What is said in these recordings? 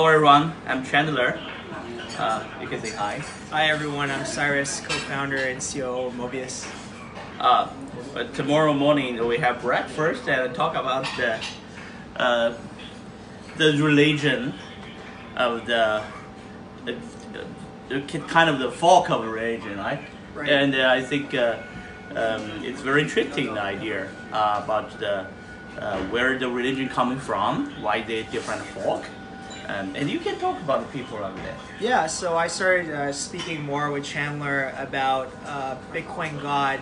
Hello everyone, I'm Chandler. Uh, you can say hi. Hi everyone, I'm Cyrus, co-founder and CEO of Mobius. Uh, but tomorrow morning we have breakfast and talk about the uh, the religion of the, the, the kind of the folk of religion, right? Right. And uh, I think uh, um, it's very interesting the idea uh, about the uh, where the religion coming from, why they different folk, um, and you can talk about the people of that. Yeah, so I started uh, speaking more with Chandler about uh, Bitcoin God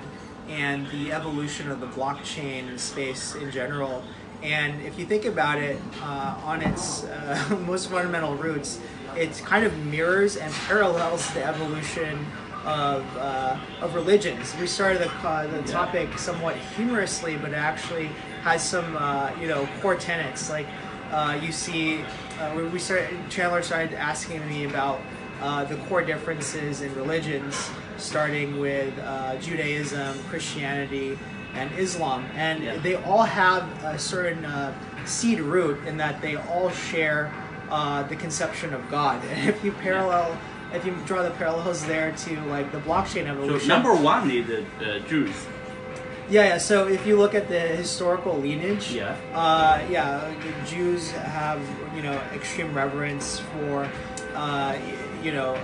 and the evolution of the blockchain space in general. And if you think about it, uh, on its uh, most fundamental roots, it kind of mirrors and parallels the evolution of, uh, of religions. We started the, uh, the topic somewhat humorously, but it actually has some, uh, you know, core tenets. Like uh, you see, uh, we- we started, Chandler started asking me about uh, the core differences in religions, starting with uh, Judaism, Christianity, and Islam. And Yeah. they all have a certain uh, seed root in that they all share uh, the conception of God. And if you parallel, if you draw the parallels there to like the blockchain evolution. So number one is the uh, Jews. Yeah, yeah. So if you look at the historical lineage, Yeah. uh, yeah, the Jews have you know extreme reverence for, uh, you know,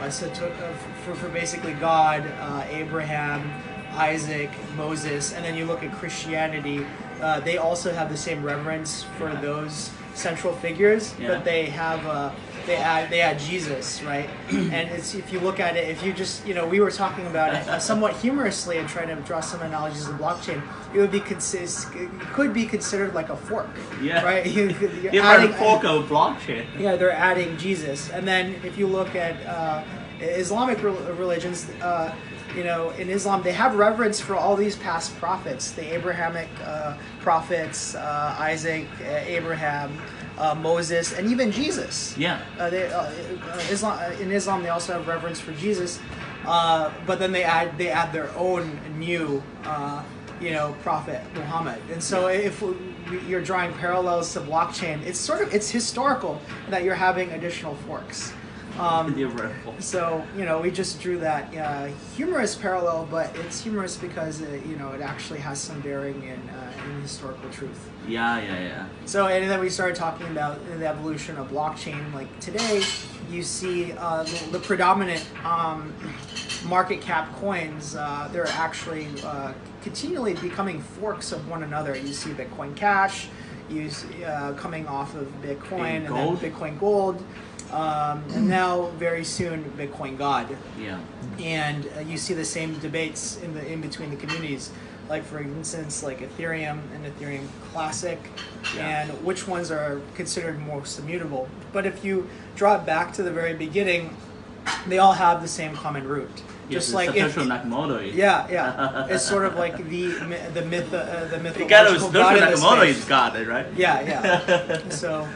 for, for basically God, uh, Abraham, Isaac, Moses, and then you look at Christianity. Uh, they also have the same reverence for Yeah. those central figures, Yeah. but they have uh, they add they add Jesus, right? and it's if you look at it, if you just you know we were talking about it uh, somewhat humorously and trying to draw some analogies of blockchain, it would be consist it could be considered like a fork, Yeah. right? You, you're Different adding- folk of blockchain. yeah, they're adding Jesus, and then if you look at uh, Islamic rel- religions, uh, you know, in Islam they have reverence for all these past prophets, the Abrahamic uh, prophets, uh, Isaac, uh, Abraham, uh, Moses, and even Jesus. Yeah. Uh, they, uh, uh, Islam uh, in Islam they also have reverence for Jesus, uh, but then they add they add their own new. Uh, you know, Prophet Muhammad, and so if you're drawing parallels to blockchain, it's sort of it's historical that you're having additional forks. Um, so you know, we just drew that uh, humorous parallel, but it's humorous because it, you know it actually has some bearing in, uh, in historical truth. Yeah, yeah, yeah. So, and then we started talking about the evolution of blockchain. Like today, you see uh, the, the predominant um, market cap coins, uh, they're actually uh, continually becoming forks of one another. You see Bitcoin Cash, you see, uh, coming off of Bitcoin, and Gold. then Bitcoin Gold, um, and now very soon Bitcoin God Yeah. and uh, you see the same debates in the in between the communities like for instance like ethereum and ethereum classic Yeah. and which ones are considered most immutable but if you draw it back to the very beginning they all have the same common root Yes, just like if, Nakamoto is. yeah yeah it's sort of like the the myth uh, the The mythological god Satoshi Nakamoto is God, right? Yeah, yeah. so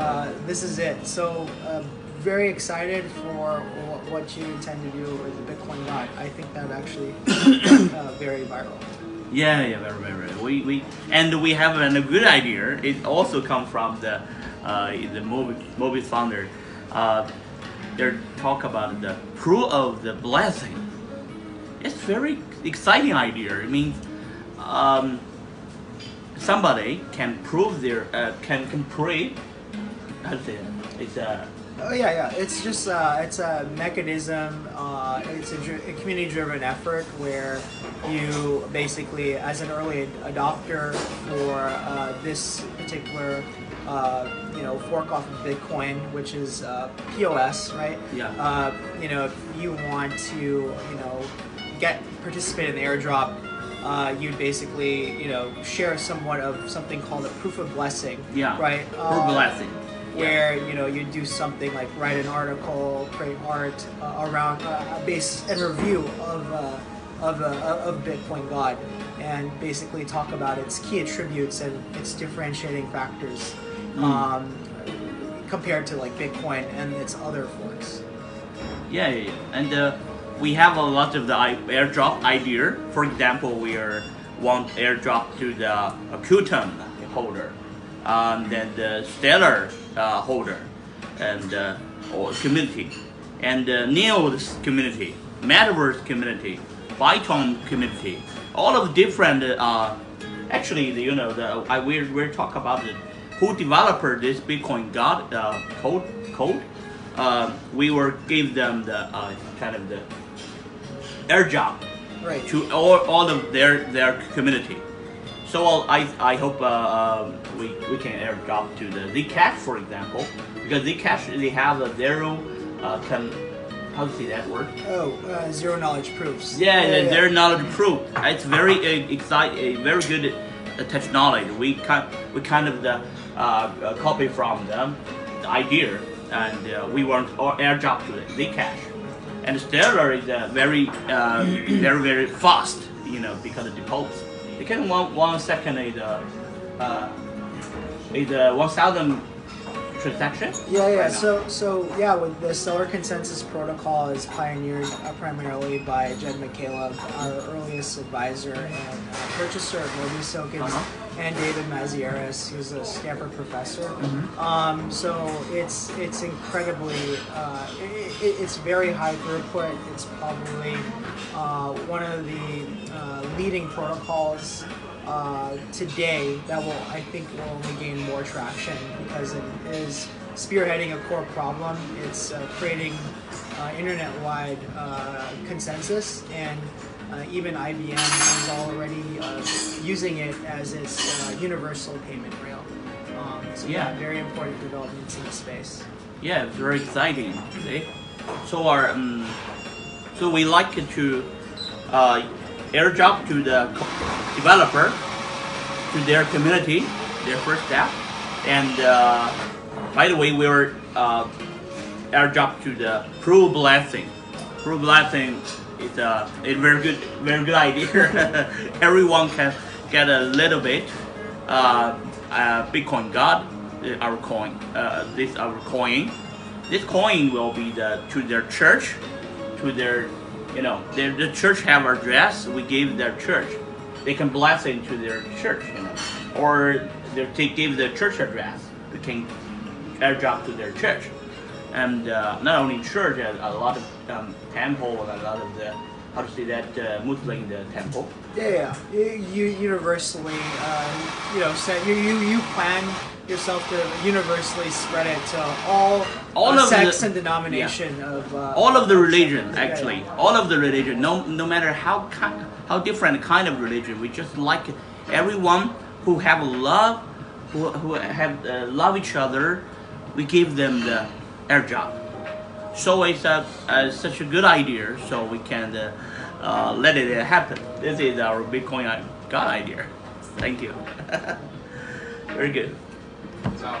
uh, this is it. So uh, very excited for wh- what you intend to do with the Bitcoin God. I think that actually uh, very viral. Yeah, yeah, very, very, very. We, we, and we have an, a good idea. It also come from the, uh, the movie, movie founder. Uh, they talk about the proof of the blessing. It's very exciting idea. It means, um, somebody can prove their, uh, can, can pray. It's a, Oh yeah, yeah. It's just uh, it's a mechanism. Uh, it's a, dri- a community-driven effort where you basically, as an early adopter for uh, this particular, uh, you know, fork off of Bitcoin, which is uh, POS, right? Yeah. Uh, you know, if you want to, you know, get participate in the airdrop. Uh, you'd basically, you know, share somewhat of something called a proof of blessing. yeah, Right. Proof Uh, blessing. Where you know you do something like write an article, create art uh, around uh, a base and review of uh, of uh, of Bitcoin God, and basically talk about its key attributes and its differentiating factors Mm. um, compared to like Bitcoin and its other forks. Yeah, yeah, yeah. and uh, we have a lot of the airdrop idea. For example, we are want airdrop to the Qtum holder, um, then the Stellar uh, holder. and uh, or community, and uh, Neo's community, Metaverse community, Bytom community, all of the different. Uh, actually, the, you know, the I we're we're talk about the, who developer this Bitcoin God uh, code code. Uh, we were give them the uh, kind of the air job Right. to all, all of their their community. So uh, I, I hope uh, um, we, we can air drop to the Zcash, for example, because Zcash they have a zero, uh, can, how to say that word? Oh, uh, zero knowledge proofs. Yeah, yeah, their knowledge proof. It's very uh, excite, a very good uh, technology. We kind we kind of the uh, uh, copy from them the idea, and uh, we want our airdrop to the Zcash. And Stellar is uh, very uh, very very fast, you know, because of the It can one one second is uh, uh, is uh, one thousand transaction. Yeah, yeah. right. So, so yeah, with the Stellar Consensus Protocol is pioneered uh, primarily by Jed McCaleb, our earliest advisor and uh, purchaser of Mobi tokens, Uh-huh. And David Mazieres, who's a Stanford professor. Mm-hmm. Um, so it's it's incredibly, uh, it, it, it's very high throughput. It's probably uh, one of the uh, leading protocols uh, today that will I think will only gain more traction because it is spearheading a core problem. It's uh, creating uh, internet-wide uh, consensus, and uh, even IBM is already uh, using it as its uh, universal payment rail. Um, so yeah, Yeah. very important developments in the space. Yeah, very exciting. See? So our um, so we like to uh, airdrop to the developer to their community, their first step, and uh, by the way, we were uh, airdrop to the Pro Blessing. Pro Blessing is a, a very good, very good idea. Everyone can get a little bit. Uh, uh, Bitcoin God, uh, our coin, uh, this our coin. This coin will be the to their church, to their, you know, their, the church have address. We give their church. They can bless it to their church, you know, or they they give the church address. We can airdrop to their church, and uh, not only church, a, a lot of um, temple and a lot of the how to say that uh, Muslim the temple. Yeah, yeah. You, universally, uh, you know, set, you, you you plan yourself to universally spread it to all, All uh, of sects the- and denomination of uh, all of the religion Yeah, actually yeah. all of the religion no no matter how ki- how different kind of religion we just like everyone who have love who, who have uh, love each other we give them the air job. So it's a, uh, such a good idea so we can uh, uh, let it happen. This is our bitcoin god idea. Thank you. Very good. So